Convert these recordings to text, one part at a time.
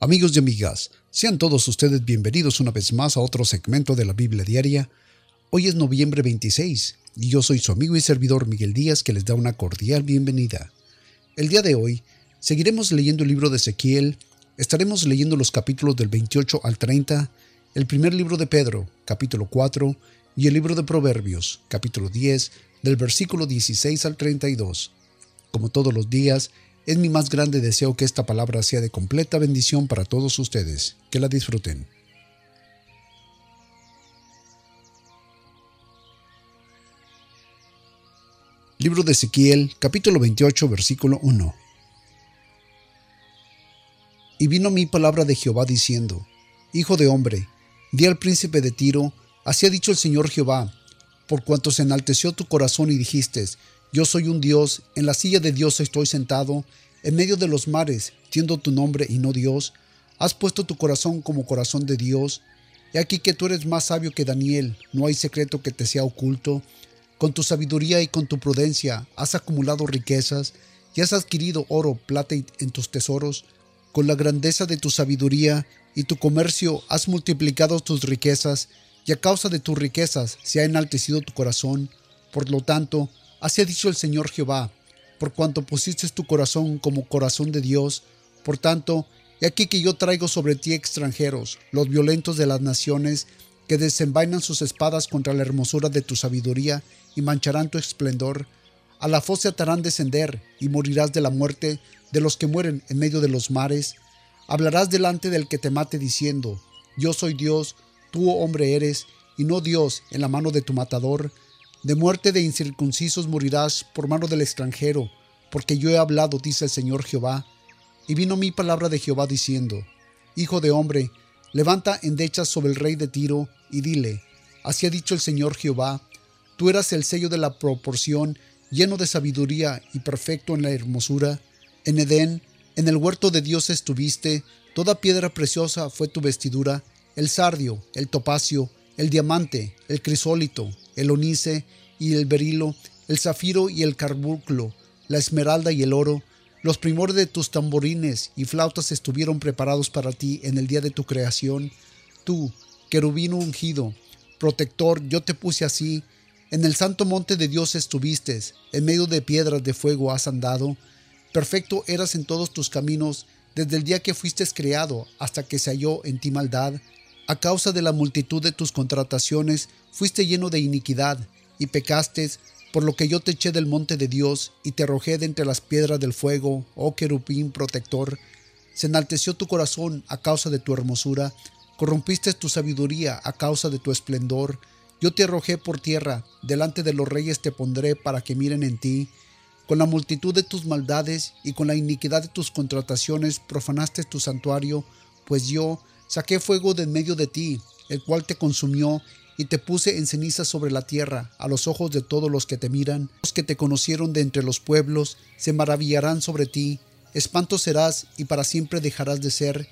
Amigos y amigas, sean todos ustedes bienvenidos una vez más a otro segmento de la Biblia Diaria. Hoy es noviembre 26 y yo soy su amigo y servidor Miguel Díaz que les da una cordial bienvenida. El día de hoy seguiremos leyendo el libro de Ezequiel, estaremos leyendo los capítulos del 28 al 30, el primer libro de Pedro, capítulo 4, y el libro de Proverbios, capítulo 10, del versículo 16 al 32. Como todos los días, es mi más grande deseo que esta palabra sea de completa bendición para todos ustedes. Que la disfruten. Libro de Ezequiel, capítulo 28, versículo 1. Y vino mi palabra de Jehová diciendo, Hijo de hombre, di al príncipe de Tiro, así ha dicho el Señor Jehová, por cuanto se enalteció tu corazón y dijiste, yo soy un Dios, en la silla de Dios estoy sentado, en medio de los mares, siendo tu nombre y no Dios. Has puesto tu corazón como corazón de Dios. He aquí que tú eres más sabio que Daniel, no hay secreto que te sea oculto. Con tu sabiduría y con tu prudencia has acumulado riquezas y has adquirido oro, plata en tus tesoros. Con la grandeza de tu sabiduría y tu comercio has multiplicado tus riquezas y a causa de tus riquezas se ha enaltecido tu corazón. Por lo tanto, Así ha dicho el Señor Jehová, por cuanto pusiste tu corazón como corazón de Dios, por tanto, he aquí que yo traigo sobre ti extranjeros, los violentos de las naciones, que desenvainan sus espadas contra la hermosura de tu sabiduría y mancharán tu esplendor. A la fosa te harán descender, y morirás de la muerte de los que mueren en medio de los mares. Hablarás delante del que te mate diciendo, Yo soy Dios, tú hombre eres, y no Dios en la mano de tu matador, de muerte de incircuncisos morirás por mano del extranjero, porque yo he hablado, dice el Señor Jehová. Y vino mi palabra de Jehová diciendo, Hijo de hombre, levanta endechas sobre el rey de Tiro y dile, Así ha dicho el Señor Jehová, tú eras el sello de la proporción, lleno de sabiduría y perfecto en la hermosura. En Edén, en el huerto de Dios estuviste, toda piedra preciosa fue tu vestidura, el sardio, el topacio, el diamante, el crisólito, el onice y el berilo, el zafiro y el carbunclo, la esmeralda y el oro, los primores de tus tamborines y flautas estuvieron preparados para ti en el día de tu creación. Tú, querubino ungido, protector, yo te puse así. En el santo monte de Dios estuviste, en medio de piedras de fuego has andado. Perfecto eras en todos tus caminos, desde el día que fuiste creado hasta que se halló en ti maldad. A causa de la multitud de tus contrataciones, fuiste lleno de iniquidad, y pecaste, por lo que yo te eché del monte de Dios, y te arrojé de entre las piedras del fuego, oh querubín protector. Se enalteció tu corazón a causa de tu hermosura, corrompiste tu sabiduría a causa de tu esplendor. Yo te arrojé por tierra, delante de los reyes te pondré para que miren en ti. Con la multitud de tus maldades y con la iniquidad de tus contrataciones profanaste tu santuario, pues yo, Saqué fuego de en medio de ti, el cual te consumió, y te puse en ceniza sobre la tierra, a los ojos de todos los que te miran. Los que te conocieron de entre los pueblos se maravillarán sobre ti, espanto serás y para siempre dejarás de ser.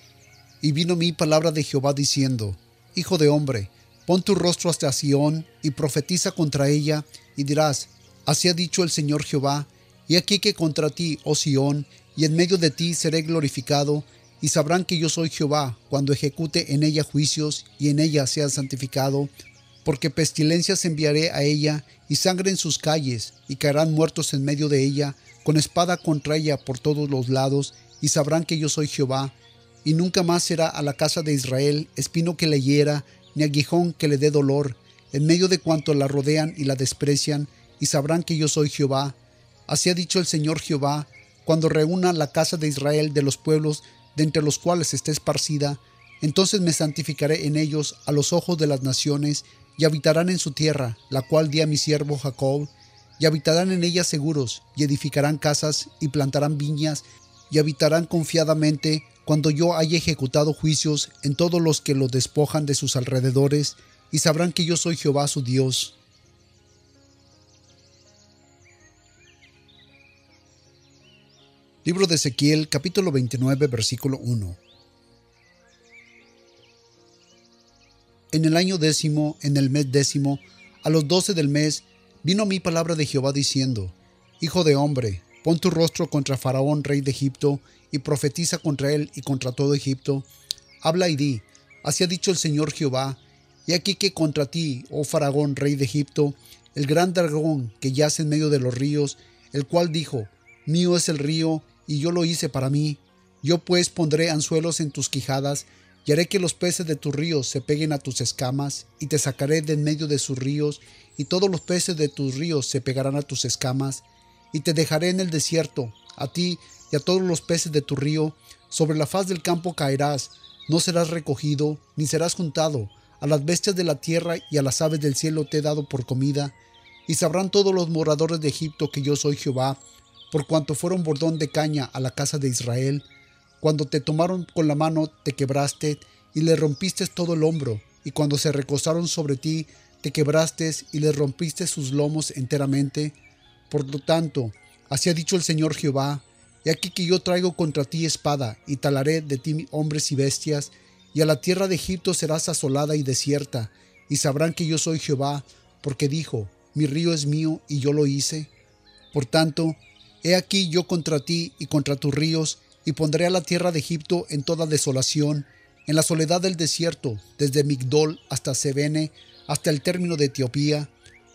Y vino mi palabra de Jehová diciendo, Hijo de hombre, pon tu rostro hasta Sión y profetiza contra ella, y dirás, Así ha dicho el Señor Jehová, y aquí que contra ti, oh Sión, y en medio de ti seré glorificado, y sabrán que yo soy Jehová cuando ejecute en ella juicios y en ella sea santificado, porque pestilencias enviaré a ella y sangre en sus calles, y caerán muertos en medio de ella, con espada contra ella por todos los lados, y sabrán que yo soy Jehová, y nunca más será a la casa de Israel espino que le hiera, ni aguijón que le dé dolor, en medio de cuanto la rodean y la desprecian, y sabrán que yo soy Jehová. Así ha dicho el Señor Jehová, cuando reúna la casa de Israel de los pueblos de entre los cuales esté esparcida, entonces me santificaré en ellos a los ojos de las naciones, y habitarán en su tierra, la cual di a mi siervo Jacob, y habitarán en ella seguros, y edificarán casas, y plantarán viñas, y habitarán confiadamente cuando yo haya ejecutado juicios en todos los que lo despojan de sus alrededores, y sabrán que yo soy Jehová su Dios. Libro de Ezequiel capítulo 29 versículo 1. En el año décimo, en el mes décimo, a los doce del mes, vino mi palabra de Jehová diciendo, Hijo de hombre, Pon tu rostro contra Faraón, rey de Egipto, y profetiza contra él y contra todo Egipto. Habla y di, así ha dicho el Señor Jehová, y aquí que contra ti, oh Faraón, rey de Egipto, el gran dragón que yace en medio de los ríos, el cual dijo, Mío es el río, y yo lo hice para mí. Yo pues pondré anzuelos en tus quijadas, y haré que los peces de tus ríos se peguen a tus escamas, y te sacaré de en medio de sus ríos, y todos los peces de tus ríos se pegarán a tus escamas, y te dejaré en el desierto, a ti y a todos los peces de tu río, sobre la faz del campo caerás, no serás recogido, ni serás juntado, a las bestias de la tierra y a las aves del cielo te he dado por comida, y sabrán todos los moradores de Egipto que yo soy Jehová, por cuanto fueron bordón de caña a la casa de Israel. Cuando te tomaron con la mano te quebraste y le rompiste todo el hombro, y cuando se recostaron sobre ti te quebraste y le rompiste sus lomos enteramente. Por lo tanto, así ha dicho el Señor Jehová, y aquí que yo traigo contra ti espada, y talaré de ti hombres y bestias, y a la tierra de Egipto serás asolada y desierta, y sabrán que yo soy Jehová, porque dijo, mi río es mío y yo lo hice. Por tanto, he aquí yo contra ti y contra tus ríos, y pondré a la tierra de Egipto en toda desolación, en la soledad del desierto, desde Migdol hasta Sebene, hasta el término de Etiopía.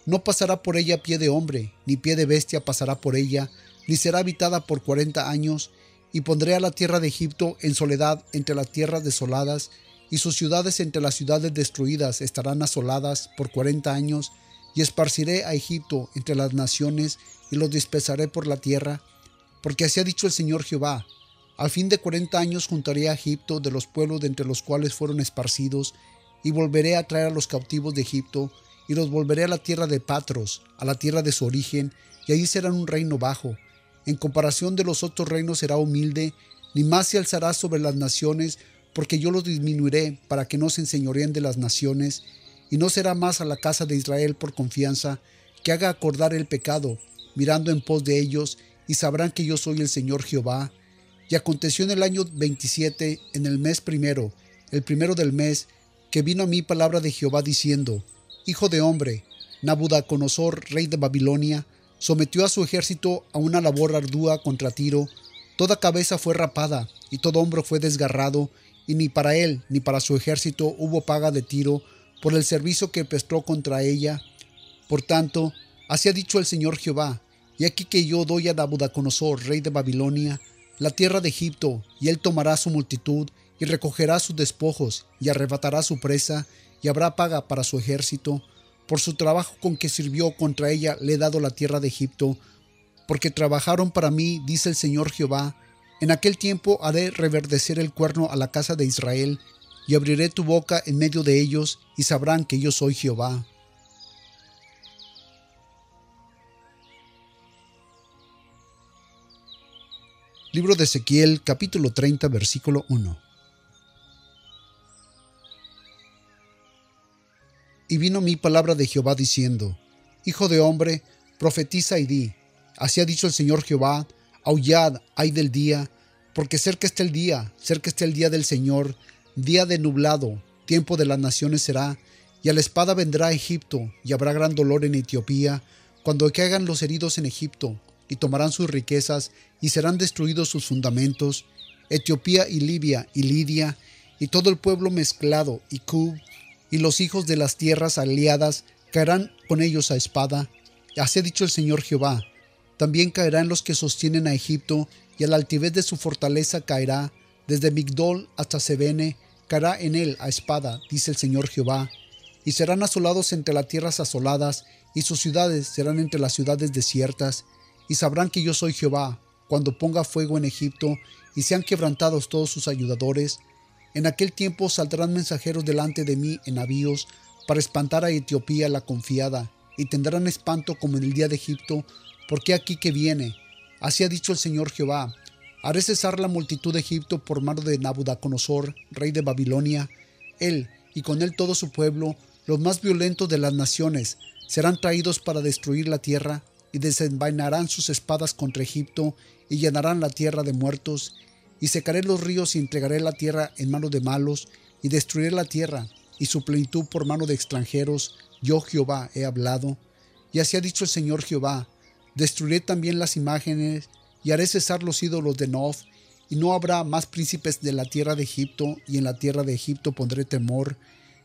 No pasará por ella pie de hombre, ni pie de bestia pasará por ella, ni será habitada por cuarenta años, y pondré a la tierra de Egipto en soledad entre las tierras desoladas, y sus ciudades entre las ciudades destruidas estarán asoladas por cuarenta años, y esparciré a Egipto entre las naciones, y los dispersaré por la tierra, porque así ha dicho el Señor Jehová, al fin de cuarenta años juntaré a Egipto de los pueblos de entre los cuales fueron esparcidos, y volveré a traer a los cautivos de Egipto, y los volveré a la tierra de Patros, a la tierra de su origen, y allí serán un reino bajo. En comparación de los otros reinos será humilde, ni más se alzará sobre las naciones, porque yo los disminuiré para que no se enseñoreen de las naciones, y no será más a la casa de Israel por confianza, que haga acordar el pecado, mirando en pos de ellos, y sabrán que yo soy el Señor Jehová. Y aconteció en el año 27, en el mes primero, el primero del mes, que vino a mí palabra de Jehová diciendo, Hijo de hombre, Nabucodonosor, rey de Babilonia, sometió a su ejército a una labor ardua contra Tiro, toda cabeza fue rapada y todo hombro fue desgarrado, y ni para él ni para su ejército hubo paga de Tiro por el servicio que prestó contra ella. Por tanto, así ha dicho el Señor Jehová, y aquí que yo doy a Nabucodonosor, rey de Babilonia, la tierra de Egipto, y él tomará su multitud, y recogerá sus despojos, y arrebatará su presa, y habrá paga para su ejército. Por su trabajo con que sirvió contra ella le he dado la tierra de Egipto, porque trabajaron para mí, dice el Señor Jehová. En aquel tiempo haré reverdecer el cuerno a la casa de Israel, y abriré tu boca en medio de ellos, y sabrán que yo soy Jehová. Libro de Ezequiel capítulo 30 versículo 1 Y vino mi palabra de Jehová diciendo, Hijo de hombre, profetiza y di, así ha dicho el Señor Jehová, aullad, ay del día, porque cerca está el día, cerca está el día del Señor, día de nublado, tiempo de las naciones será, y a la espada vendrá Egipto, y habrá gran dolor en Etiopía, cuando caigan los heridos en Egipto, y tomarán sus riquezas, y serán destruidos sus fundamentos, Etiopía y Libia y Lidia, y todo el pueblo mezclado, y Cub, y los hijos de las tierras aliadas caerán con ellos a espada. Así ha dicho el Señor Jehová. También caerán los que sostienen a Egipto, y a la altivez de su fortaleza caerá, desde Migdol hasta Sebene, caerá en él a espada, dice el Señor Jehová. Y serán asolados entre las tierras asoladas, y sus ciudades serán entre las ciudades desiertas, y sabrán que yo soy Jehová, cuando ponga fuego en Egipto, y sean quebrantados todos sus ayudadores, en aquel tiempo saldrán mensajeros delante de mí en navíos para espantar a Etiopía la confiada, y tendrán espanto como en el día de Egipto, porque aquí que viene. Así ha dicho el Señor Jehová. Haré cesar la multitud de Egipto por mano de Nabucodonosor, rey de Babilonia. Él, y con él todo su pueblo, los más violentos de las naciones, serán traídos para destruir la tierra, y desenvainarán sus espadas contra Egipto, y llenarán la tierra de muertos, y secaré los ríos y entregaré la tierra en manos de malos, y destruiré la tierra y su plenitud por mano de extranjeros. Yo Jehová he hablado. Y así ha dicho el Señor Jehová, destruiré también las imágenes y haré cesar los ídolos de Nof, y no habrá más príncipes de la tierra de Egipto, y en la tierra de Egipto pondré temor,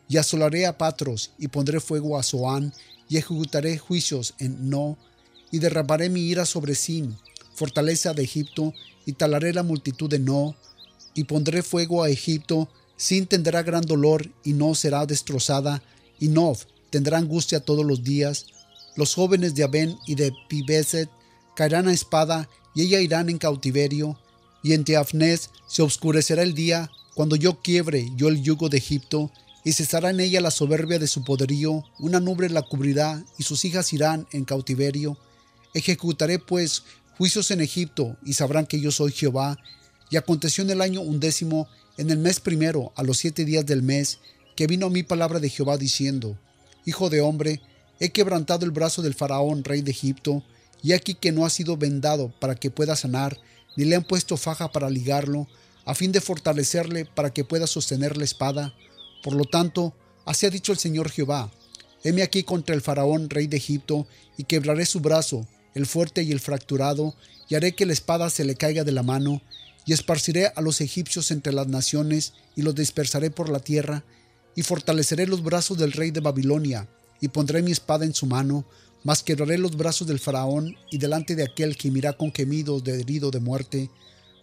y asolaré a Patros, y pondré fuego a Zoán, y ejecutaré juicios en No, y derramaré mi ira sobre Sin, fortaleza de Egipto, y talaré la multitud de No, y pondré fuego a Egipto, Sin tendrá gran dolor, y No será destrozada, y Nov tendrá angustia todos los días. Los jóvenes de Abén y de Pibeset caerán a espada, y ella irán en cautiverio, y en Teafnes se oscurecerá el día, cuando yo quiebre yo el yugo de Egipto, y cesará en ella la soberbia de su poderío, una nube la cubrirá, y sus hijas irán en cautiverio. Ejecutaré pues juicios en Egipto, y sabrán que yo soy Jehová. Y aconteció en el año undécimo, en el mes primero, a los siete días del mes, que vino a mí palabra de Jehová diciendo, Hijo de hombre, he quebrantado el brazo del faraón, rey de Egipto, y aquí que no ha sido vendado para que pueda sanar, ni le han puesto faja para ligarlo, a fin de fortalecerle para que pueda sostener la espada. Por lo tanto, así ha dicho el Señor Jehová, heme aquí contra el faraón, rey de Egipto, y quebraré su brazo, el fuerte y el fracturado, y haré que la espada se le caiga de la mano, y esparciré a los egipcios entre las naciones, y los dispersaré por la tierra, y fortaleceré los brazos del rey de Babilonia, y pondré mi espada en su mano, mas quebraré los brazos del faraón y delante de aquel que mirá con gemidos de herido de muerte.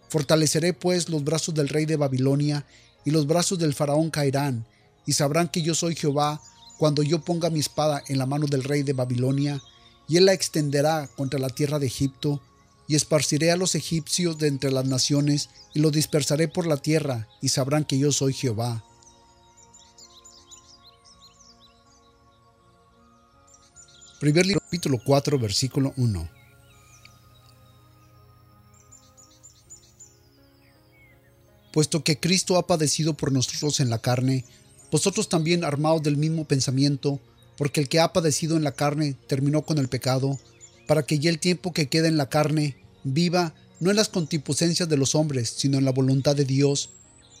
Fortaleceré pues los brazos del rey de Babilonia, y los brazos del faraón caerán, y sabrán que yo soy Jehová cuando yo ponga mi espada en la mano del rey de Babilonia, y él la extenderá contra la tierra de Egipto, y esparciré a los egipcios de entre las naciones, y los dispersaré por la tierra, y sabrán que yo soy Jehová. Primer libro, capítulo 4, versículo 1. Puesto que Cristo ha padecido por nosotros en la carne, vosotros también armados del mismo pensamiento, porque el que ha padecido en la carne terminó con el pecado, para que ya el tiempo que queda en la carne viva no en las contipucencias de los hombres, sino en la voluntad de Dios.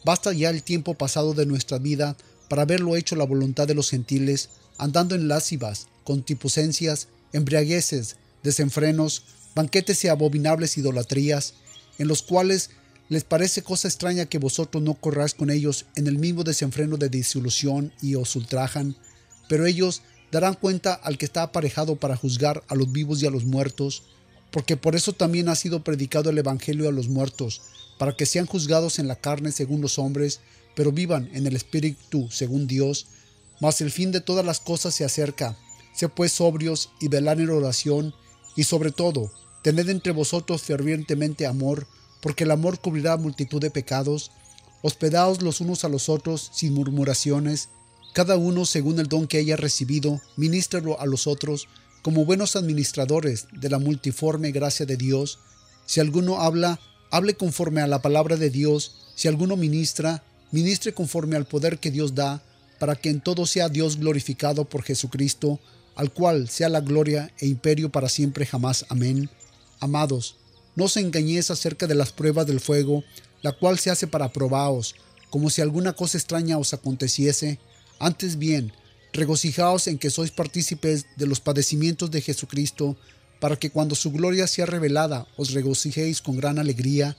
Basta ya el tiempo pasado de nuestra vida para haberlo hecho la voluntad de los gentiles, andando en lascivas, contipucencias, embriagueces, desenfrenos, banquetes y abominables idolatrías, en los cuales les parece cosa extraña que vosotros no corráis con ellos en el mismo desenfreno de disolución y os ultrajan, pero ellos darán cuenta al que está aparejado para juzgar a los vivos y a los muertos, porque por eso también ha sido predicado el Evangelio a los muertos, para que sean juzgados en la carne según los hombres, pero vivan en el Espíritu según Dios, mas el fin de todas las cosas se acerca. Sé pues sobrios y velad en oración, y sobre todo, tened entre vosotros fervientemente amor, porque el amor cubrirá multitud de pecados. Hospedaos los unos a los otros sin murmuraciones, cada uno según el don que haya recibido, ministralo a los otros, como buenos administradores de la multiforme gracia de Dios. Si alguno habla, hable conforme a la palabra de Dios, si alguno ministra, ministre conforme al poder que Dios da, para que en todo sea Dios glorificado por Jesucristo, al cual sea la gloria e imperio para siempre jamás. Amén. Amados, no os engañéis acerca de las pruebas del fuego, la cual se hace para probaos, como si alguna cosa extraña os aconteciese. Antes bien, regocijaos en que sois partícipes de los padecimientos de Jesucristo, para que cuando su gloria sea revelada os regocijéis con gran alegría.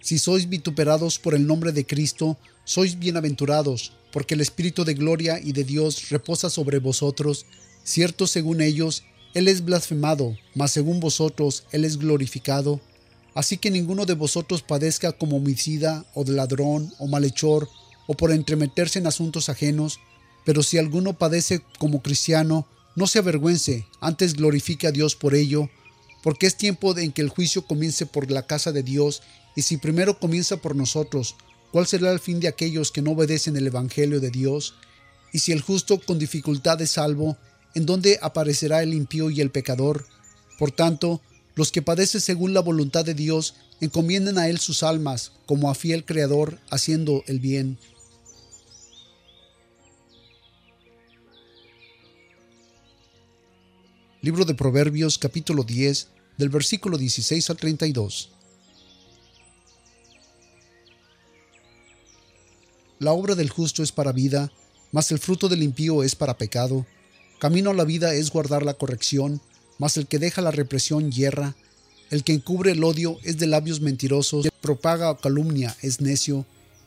Si sois vituperados por el nombre de Cristo, sois bienaventurados, porque el Espíritu de gloria y de Dios reposa sobre vosotros. Cierto según ellos, Él es blasfemado, mas según vosotros, Él es glorificado. Así que ninguno de vosotros padezca como homicida, o de ladrón, o malhechor, o por entremeterse en asuntos ajenos, pero si alguno padece como cristiano, no se avergüence, antes glorifique a Dios por ello, porque es tiempo en que el juicio comience por la casa de Dios, y si primero comienza por nosotros, ¿Cuál será el fin de aquellos que no obedecen el Evangelio de Dios? Y si el justo con dificultad es salvo, ¿en dónde aparecerá el impío y el pecador? Por tanto, los que padecen según la voluntad de Dios encomienden a Él sus almas, como a fiel Creador, haciendo el bien. Libro de Proverbios capítulo 10 del versículo 16 al 32. La obra del justo es para vida, mas el fruto del impío es para pecado. Camino a la vida es guardar la corrección, mas el que deja la represión hierra. El que encubre el odio es de labios mentirosos, el que propaga calumnia es necio.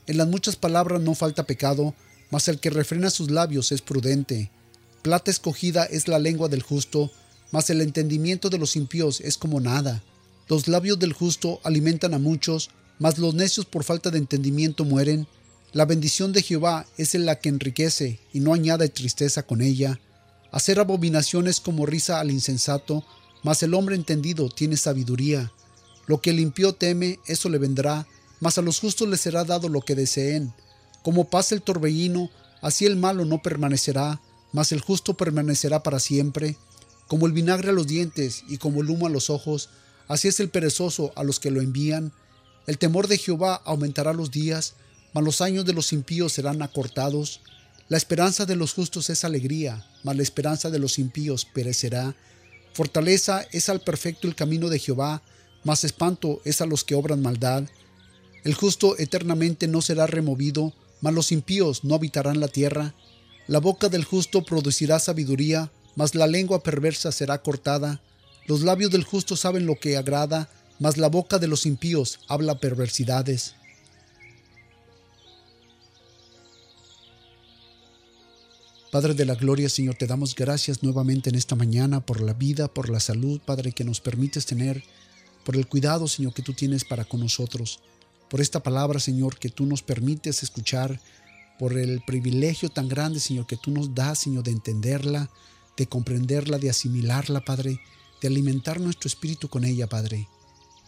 En las muchas palabras no falta pecado, mas el que refrena sus labios es prudente. Plata escogida es la lengua del justo, mas el entendimiento de los impíos es como nada. Los labios del justo alimentan a muchos, mas los necios por falta de entendimiento mueren. La bendición de Jehová es en la que enriquece y no añade tristeza con ella. Hacer abominaciones como risa al insensato, mas el hombre entendido tiene sabiduría. Lo que el impío teme, eso le vendrá, mas a los justos les será dado lo que deseen. Como pasa el torbellino, así el malo no permanecerá, mas el justo permanecerá para siempre. Como el vinagre a los dientes y como el humo a los ojos, así es el perezoso a los que lo envían. El temor de Jehová aumentará los días, mas los años de los impíos serán acortados. La esperanza de los justos es alegría, mas la esperanza de los impíos perecerá. Fortaleza es al perfecto el camino de Jehová, mas espanto es a los que obran maldad. El justo eternamente no será removido, mas los impíos no habitarán la tierra. La boca del justo producirá sabiduría, mas la lengua perversa será cortada. Los labios del justo saben lo que agrada, mas la boca de los impíos habla perversidades. Padre de la Gloria, Señor, te damos gracias nuevamente en esta mañana por la vida, por la salud, Padre, que nos permites tener, por el cuidado, Señor, que tú tienes para con nosotros, por esta palabra, Señor, que tú nos permites escuchar, por el privilegio tan grande, Señor, que tú nos das, Señor, de entenderla, de comprenderla, de asimilarla, Padre, de alimentar nuestro espíritu con ella, Padre.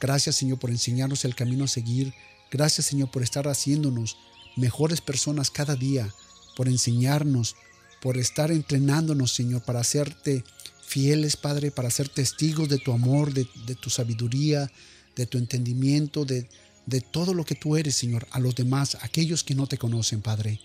Gracias, Señor, por enseñarnos el camino a seguir. Gracias, Señor, por estar haciéndonos mejores personas cada día, por enseñarnos, por estar entrenándonos, Señor, para hacerte fieles, Padre, para ser testigos de tu amor, de, tu sabiduría, de tu entendimiento, de, de todo lo que tú eres, Señor, a los demás, aquellos que no te conocen, Padre.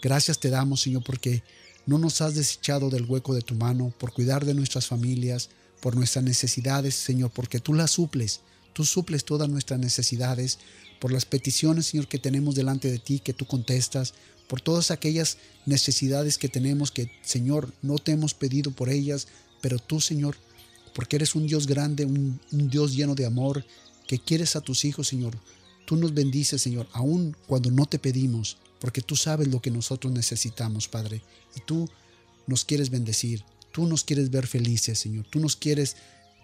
Gracias te damos, Señor, porque no nos has desechado del hueco de tu mano, por cuidar de nuestras familias, por nuestras necesidades, Señor, porque tú las suples, tú suples todas nuestras necesidades, por las peticiones, Señor, que tenemos delante de ti, que tú contestas, por todas aquellas necesidades que tenemos que, Señor, no te hemos pedido por ellas, pero tú, Señor, porque eres un Dios grande, un, Dios lleno de amor, que quieres a tus hijos, Señor. Tú nos bendices, Señor, aun cuando no te pedimos, porque tú sabes lo que nosotros necesitamos, Padre. Y tú nos quieres bendecir, tú nos quieres ver felices, Señor. Tú nos quieres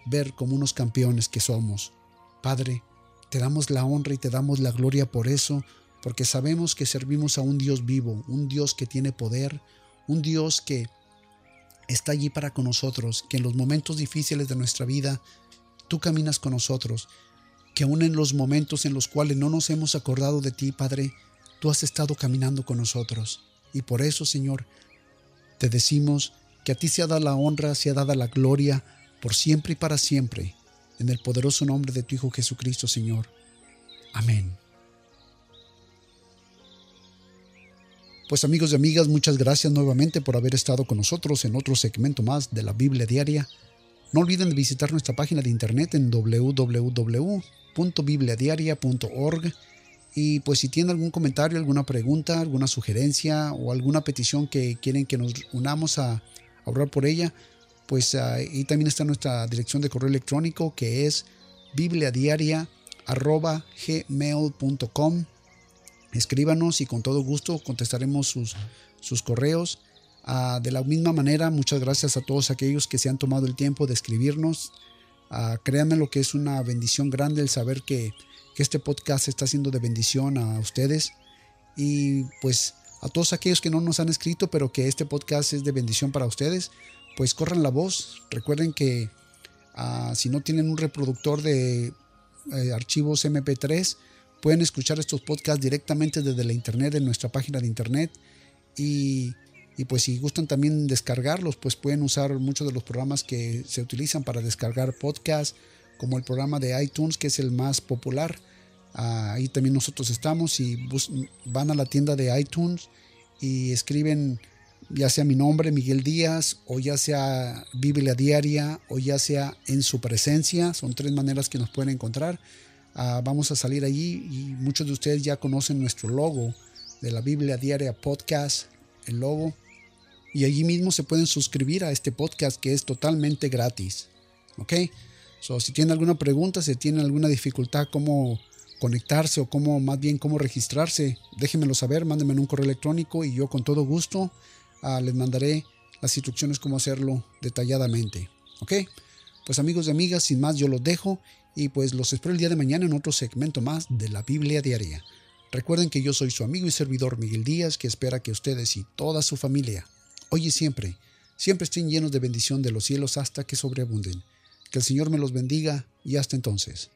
ver como unos campeones que somos. Padre, te damos la honra y te damos la gloria por eso, porque sabemos que servimos a un Dios vivo, un Dios que tiene poder, un Dios que está allí para con nosotros, que en los momentos difíciles de nuestra vida tú caminas con nosotros, que aún en los momentos en los cuales no nos hemos acordado de ti, Padre, tú has estado caminando con nosotros. Y por eso, Señor, te decimos que a ti sea dada la honra, sea dada la gloria, por siempre y para siempre, en el poderoso nombre de tu Hijo Jesucristo, Señor. Amén. Pues amigos y amigas, muchas gracias nuevamente por haber estado con nosotros en otro segmento más de la Biblia Diaria. No olviden de visitar nuestra página de internet en www.bibliadiaria.org y pues si tienen algún comentario, alguna pregunta, alguna sugerencia o alguna petición que quieren que nos unamos a, orar por ella, pues ahí también está nuestra dirección de correo electrónico que es bibliadiaria.gmail.com escríbanos y con todo gusto contestaremos sus, sus correos. Ah, de la misma manera, muchas gracias a todos aquellos que se han tomado el tiempo de escribirnos. Uh, créanme lo que es una bendición grande el saber que, que, este podcast está siendo de bendición a ustedes. Y pues a todos aquellos que no nos han escrito, pero que este podcast es de bendición para ustedes, pues corran la voz. Recuerden que ah, si no tienen un reproductor de eh, archivos MP3, Pueden escuchar estos podcasts directamente desde la internet, en nuestra página de internet. Y, pues si gustan también descargarlos, pues pueden usar muchos de los programas que se utilizan para descargar podcasts, como el programa de iTunes, que es el más popular. Ah, ahí también nosotros estamos y van a la tienda de iTunes y escriben ya sea mi nombre, Miguel Díaz, o ya sea Biblia Diaria, o ya sea en su presencia. Son tres maneras que nos pueden encontrar. Ah, vamos a salir allí y muchos de ustedes ya conocen nuestro logo de la Biblia Diaria Podcast, el logo. Y allí mismo se pueden suscribir a este podcast que es totalmente gratis. ¿Ok? Si tienen alguna pregunta, si tienen alguna dificultad, cómo conectarse o cómo, más bien, cómo registrarse, déjenmelo saber, mándenme un correo electrónico y yo con todo gusto ah, les mandaré las instrucciones cómo hacerlo detalladamente. ¿Ok? Pues amigos y amigas, sin más yo los dejo y pues los espero el día de mañana en otro segmento más de la Biblia Diaria. Recuerden que yo soy su amigo y servidor Miguel Díaz, que espera que ustedes y toda su familia, hoy y siempre, siempre estén llenos de bendición de los cielos hasta que sobreabunden. Que el Señor me los bendiga y hasta entonces.